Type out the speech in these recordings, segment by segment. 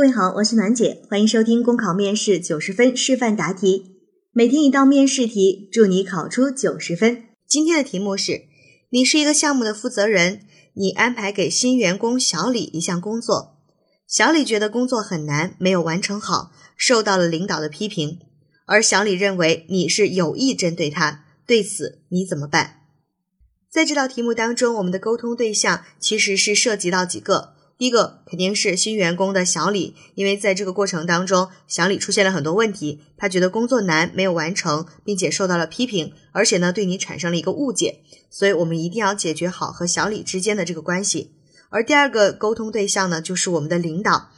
各位好，我是暖姐，欢迎收听公考面试九十分示范答题，每天一道面试题，祝你考出九十分。今天的题目是：你是一个项目的负责人，你安排给新员工小李一项工作，小李觉得工作很难，没有完成好，受到了领导的批评，而小李认为你是有意针对他，对此你怎么办？在这道题目当中，我们的沟通对象其实是涉及到几个。第一个肯定是新员工的小李，因为在这个过程当中，小李出现了很多问题，他觉得工作难，没有完成，并且受到了批评，而且呢，对你产生了一个误解，所以我们一定要解决好和小李之间的这个关系。而第二个沟通对象呢，就是我们的领导，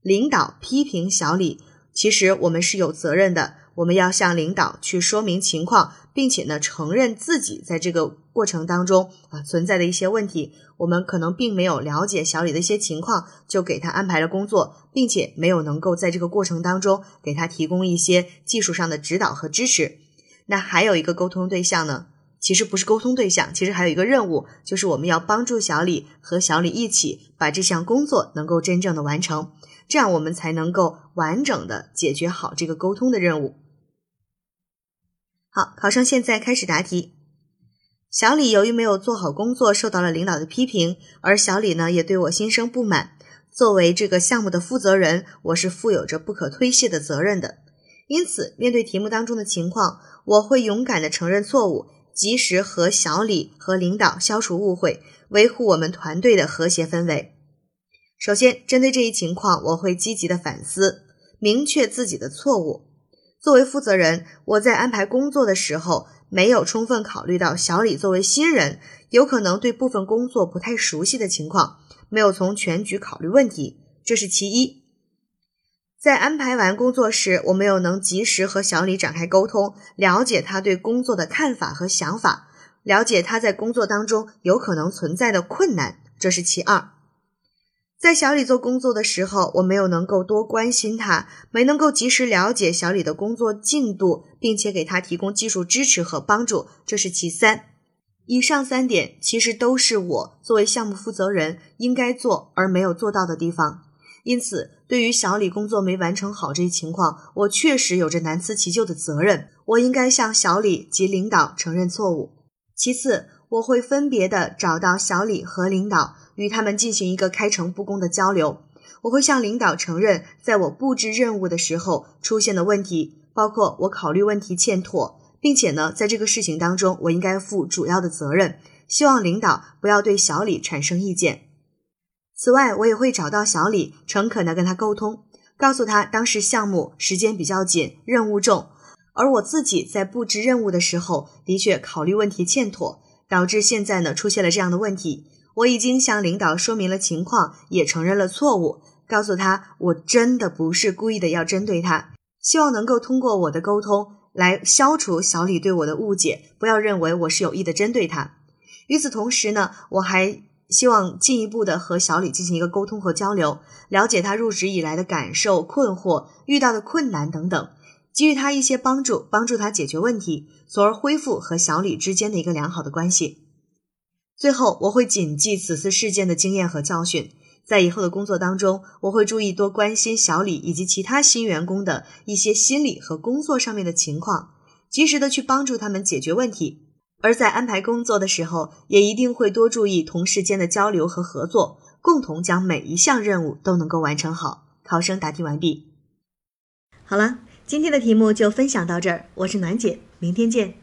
领导批评小李，其实我们是有责任的。我们要向领导去说明情况，并且呢，承认自己在这个过程当中啊存在的一些问题。我们可能并没有了解小李的一些情况，就给他安排了工作，并且没有能够在这个过程当中给他提供一些技术上的指导和支持。那还有一个沟通对象呢，其实不是沟通对象，其实还有一个任务，就是我们要帮助小李和小李一起把这项工作能够真正的完成，这样我们才能够完整的解决好这个沟通的任务。好，考生现在开始答题。小李由于没有做好工作，受到了领导的批评，而小李呢也对我心生不满。作为这个项目的负责人，我是负有着不可推卸的责任的。因此，面对题目当中的情况，我会勇敢的承认错误，及时和小李和领导消除误会，维护我们团队的和谐氛围。首先，针对这一情况，我会积极的反思，明确自己的错误。作为负责人，我在安排工作的时候没有充分考虑到小李作为新人，有可能对部分工作不太熟悉的情况，没有从全局考虑问题，这是其一。在安排完工作时，我没有能及时和小李展开沟通，了解他对工作的看法和想法，了解他在工作当中有可能存在的困难，这是其二。在小李做工作的时候，我没有能够多关心他，没能够及时了解小李的工作进度，并且给他提供技术支持和帮助，这是其三。以上三点其实都是我作为项目负责人应该做而没有做到的地方。因此，对于小李工作没完成好这一情况，我确实有着难辞其咎的责任。我应该向小李及领导承认错误。其次，我会分别的找到小李和领导。与他们进行一个开诚布公的交流，我会向领导承认，在我布置任务的时候出现的问题，包括我考虑问题欠妥，并且呢，在这个事情当中，我应该负主要的责任。希望领导不要对小李产生意见。此外，我也会找到小李，诚恳的跟他沟通，告诉他当时项目时间比较紧，任务重，而我自己在布置任务的时候，的确考虑问题欠妥，导致现在呢出现了这样的问题。我已经向领导说明了情况，也承认了错误，告诉他我真的不是故意的要针对他，希望能够通过我的沟通来消除小李对我的误解，不要认为我是有意的针对他。与此同时呢，我还希望进一步的和小李进行一个沟通和交流，了解他入职以来的感受、困惑、遇到的困难等等，给予他一些帮助，帮助他解决问题，从而恢复和小李之间的一个良好的关系。最后，我会谨记此次事件的经验和教训，在以后的工作当中，我会注意多关心小李以及其他新员工的一些心理和工作上面的情况，及时的去帮助他们解决问题。而在安排工作的时候，也一定会多注意同事间的交流和合作，共同将每一项任务都能够完成好。考生答题完毕。好了，今天的题目就分享到这儿，我是暖姐，明天见。